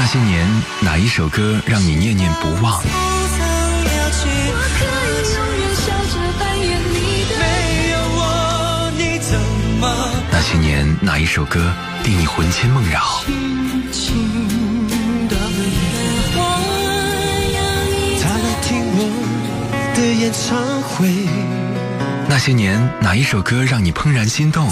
那些年，哪一首歌让你念念不忘？那些年，哪一首歌令你魂牵梦绕？那些年，哪一首歌让你怦然心动？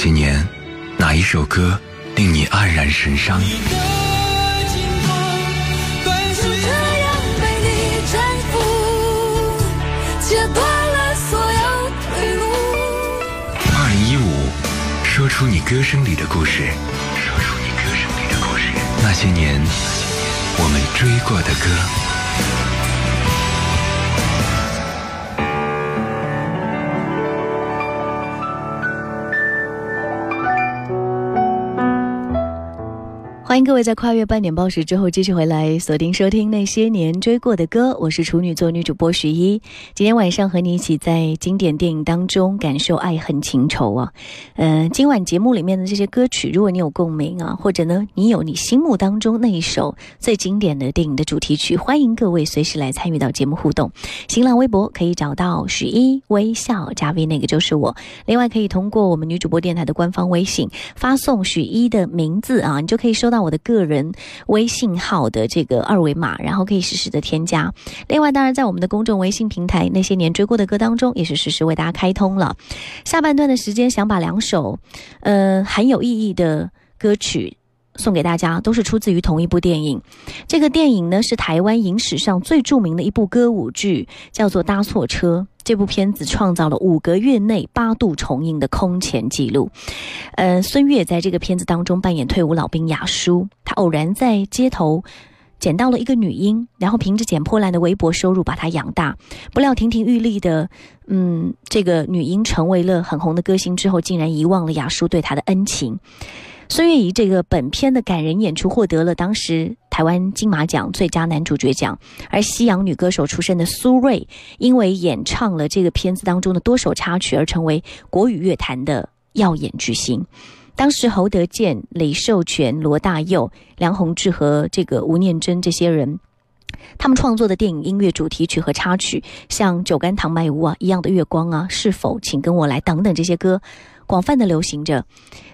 些年，哪一首歌令你黯然神伤？二零一五，说出你歌声里的故事。说出你歌声里的故事。那些年，我们追过的歌。各位在跨越半点报时之后继续回来锁定收听那些年追过的歌，我是处女座女主播徐一。今天晚上和你一起在经典电影当中感受爱恨情仇啊。嗯、今晚节目里面的这些歌曲，如果你有共鸣啊，或者呢你有你心目当中那一首最经典的电影的主题曲，欢迎各位随时来参与到节目互动。新浪微博可以找到徐一微笑加 V，那个就是我。另外可以通过我们女主播电台的官方微信发送许一的名字啊，你就可以收到我的个人微信号的这个二维码，然后可以实时的添加。另外，当然在我们的公众微信平台那些年追过的歌当中，也是实时为大家开通了。下半段的时间，想把两首呃很有意义的歌曲。送给大家，都是出自于同一部电影。这个电影呢是台湾影史上最著名的一部歌舞剧，叫做《搭错车》。这部片子创造了五个月内八度重映的空前纪录。呃，孙越在这个片子当中扮演退伍老兵雅舒，他偶然在街头。捡到了一个女婴，然后凭着捡破烂的微薄收入把她养大。不料亭亭玉立的，嗯，这个女婴成为了很红的歌星之后，竟然遗忘了雅舒对她的恩情。孙越以这个本片的感人演出获得了当时台湾金马奖最佳男主角奖，而西洋女歌手出身的苏芮，因为演唱了这个片子当中的多首插曲，而成为国语乐坛的耀眼巨星。当时侯德健、李寿全、罗大佑、梁鸿志和这个吴念真这些人。他们创作的电影音乐主题曲和插曲，像《酒干倘卖无》啊、《一样的月光》啊、《是否请跟我来》等等这些歌，广泛的流行着。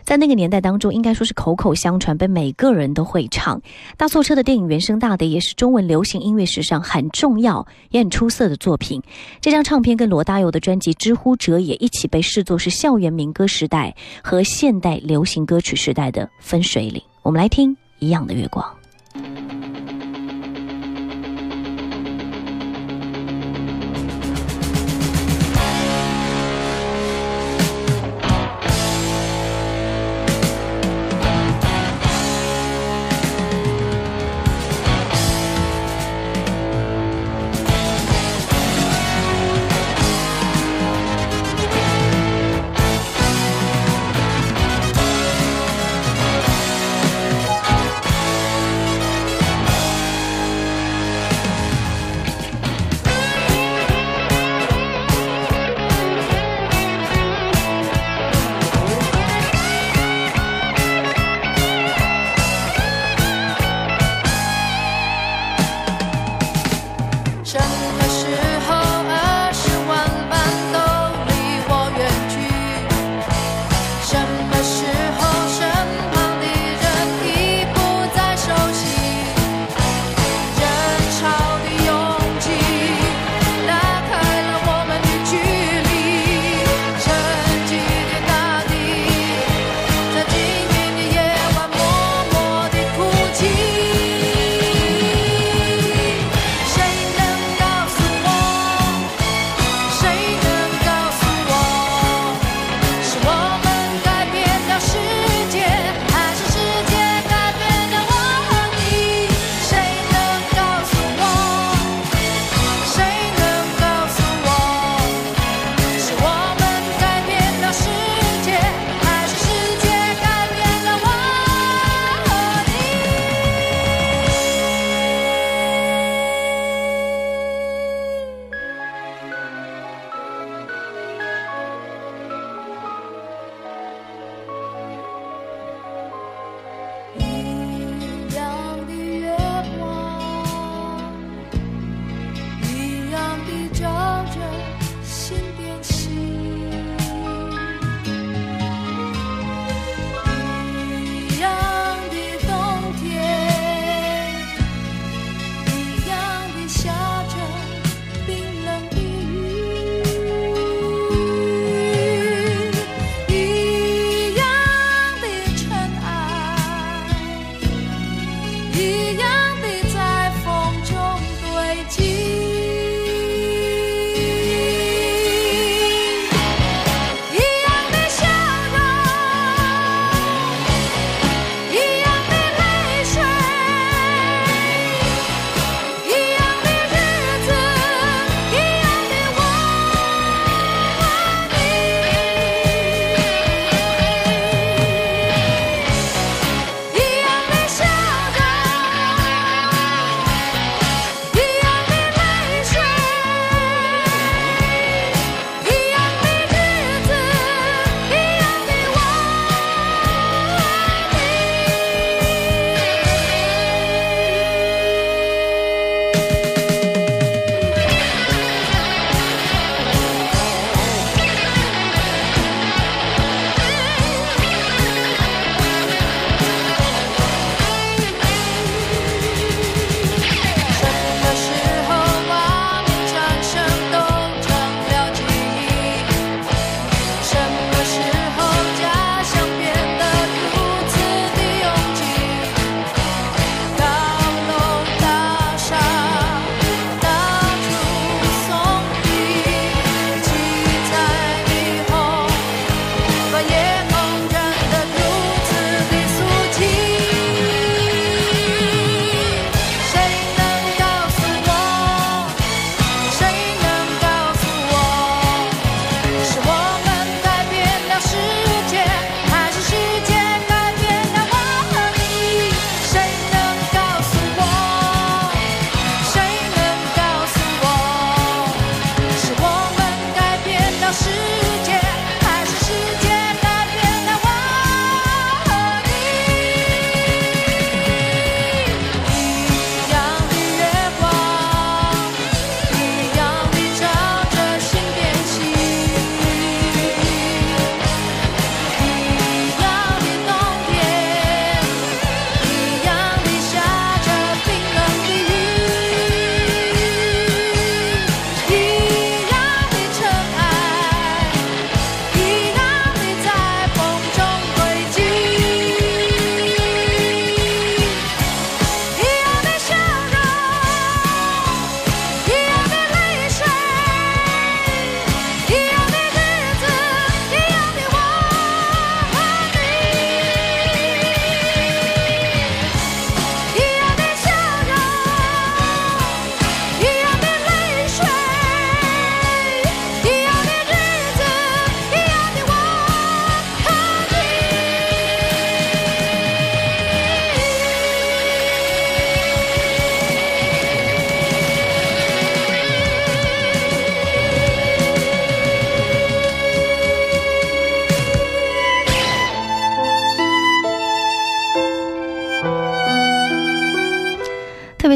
在那个年代当中，应该说是口口相传，被每个人都会唱。大错车的电影原声大碟也是中文流行音乐史上很重要也很出色的作品。这张唱片跟罗大佑的专辑《知乎者也》一起被视作是校园民歌时代和现代流行歌曲时代的分水岭。我们来听《一样的月光》。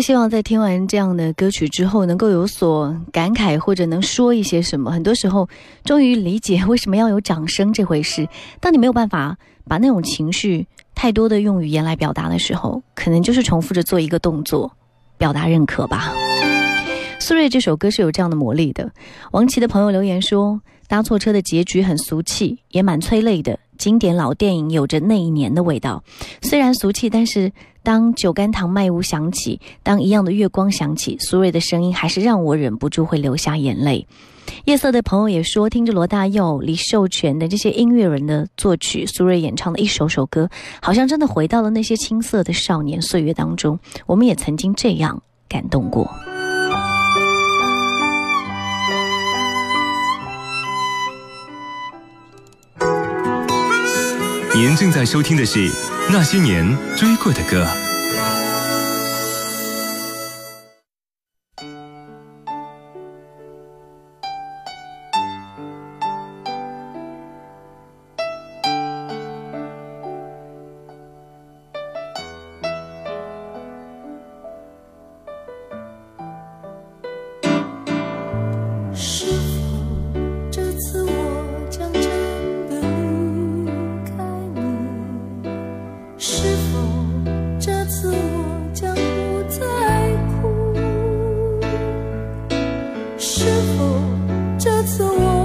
希望在听完这样的歌曲之后，能够有所感慨，或者能说一些什么。很多时候，终于理解为什么要有掌声这回事。当你没有办法把那种情绪太多的用语言来表达的时候，可能就是重复着做一个动作，表达认可吧。苏芮这首歌是有这样的魔力的。王琦的朋友留言说：“搭错车的结局很俗气，也蛮催泪的。经典老电影有着那一年的味道，虽然俗气，但是。”当酒干倘卖无响起，当一样的月光响起，苏芮的声音还是让我忍不住会流下眼泪。夜色的朋友也说，听着罗大佑、李寿全的这些音乐人的作曲，苏芮演唱的一首首歌，好像真的回到了那些青涩的少年岁月当中。我们也曾经这样感动过。您正在收听的是。那些年追过的歌。次我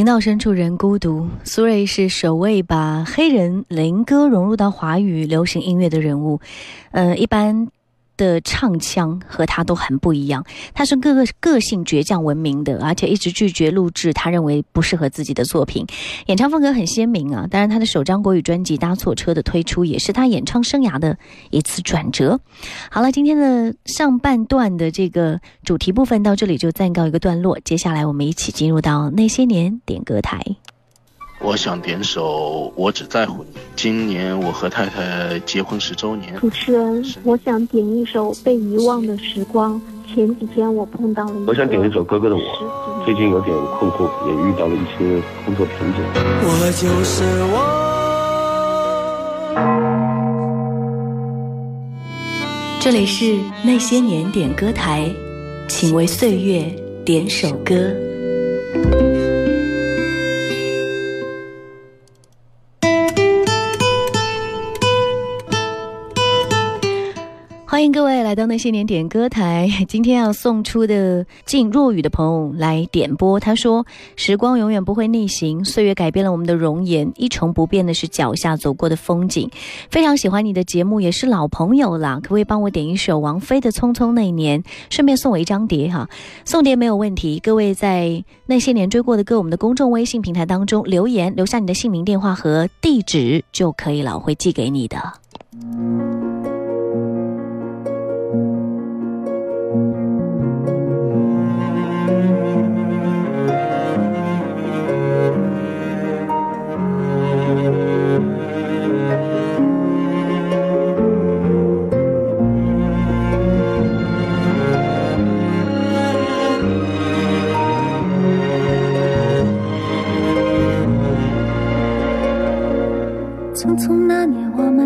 情到深处人孤独。苏芮是首位把黑人灵歌融入到华语流行音乐的人物。呃，一般的唱腔和他都很不一样。他是个个个性倔强闻名的，而且一直拒绝录制他认为不适合自己的作品。演唱风格很鲜明啊。当然，他的首张国语专辑《搭错车》的推出，也是他演唱生涯的一次转折。好了，今天的上半段的这个主题部分到这里就暂告一个段落。接下来，我们一起进入到那些年点歌台。我想点首《我只在乎你》。今年我和太太结婚十周年。主持人，我想点一首《被遗忘的时光》。前几天我碰到了。我想点一首《哥哥的我》。最近有点困惑，也遇到了一些工作瓶颈。我就是我。这里是那些年点歌台，请为岁月点首歌。来到那些年点歌台。今天要送出的敬若雨的朋友来点播。他说：“时光永远不会逆行，岁月改变了我们的容颜，一成不变的是脚下走过的风景。非常喜欢你的节目，也是老朋友了。可不可以帮我点一首王菲的《匆匆那年》，顺便送我一张碟哈？送碟没有问题。各位在那些年追过的歌，我们的公众微信平台当中留言，留下你的姓名、电话和地址就可以了，我会寄给你的。”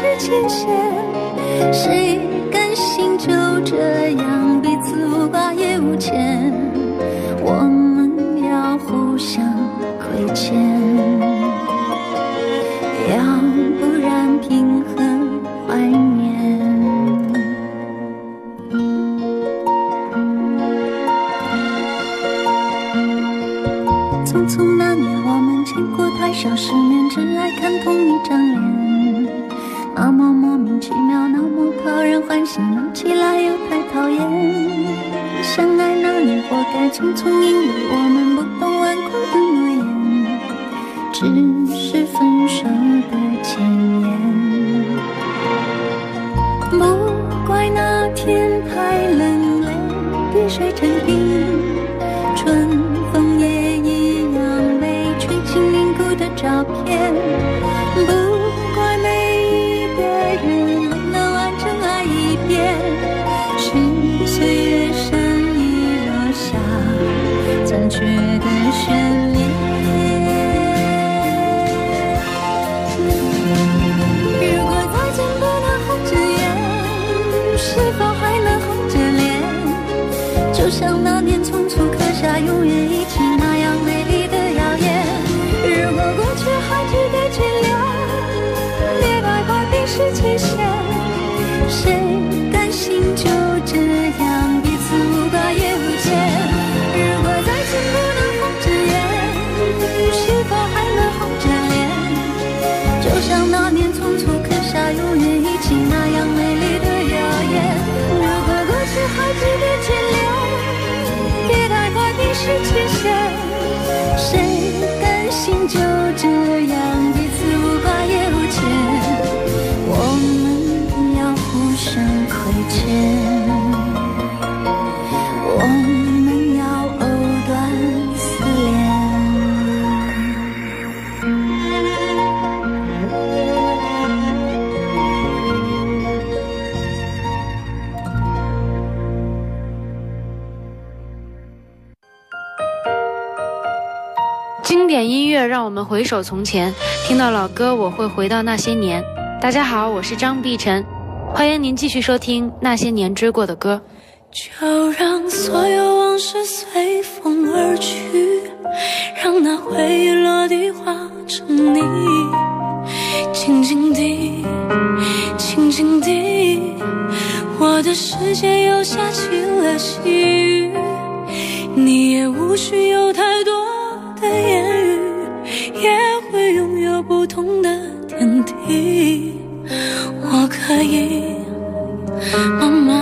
快冰释前嫌，谁甘心就这样彼此无挂也无牵？我们要互相亏欠，要不然凭何怀念？匆匆那年，我们见过太少世只是分手的前言。不怪那天太冷，泪滴水成是否还能红着脸？就像那年匆促刻下永远一起是前生让我们回首从前，听到老歌我会回到那些年。大家好，我是张碧晨，欢迎您继续收听那些年追过的歌。就让所有往事随风而去，让那回忆落地化成泥，静静地，静静地，我的世界又下起了细雨，你也无需有太多的言不同的天地我可以慢慢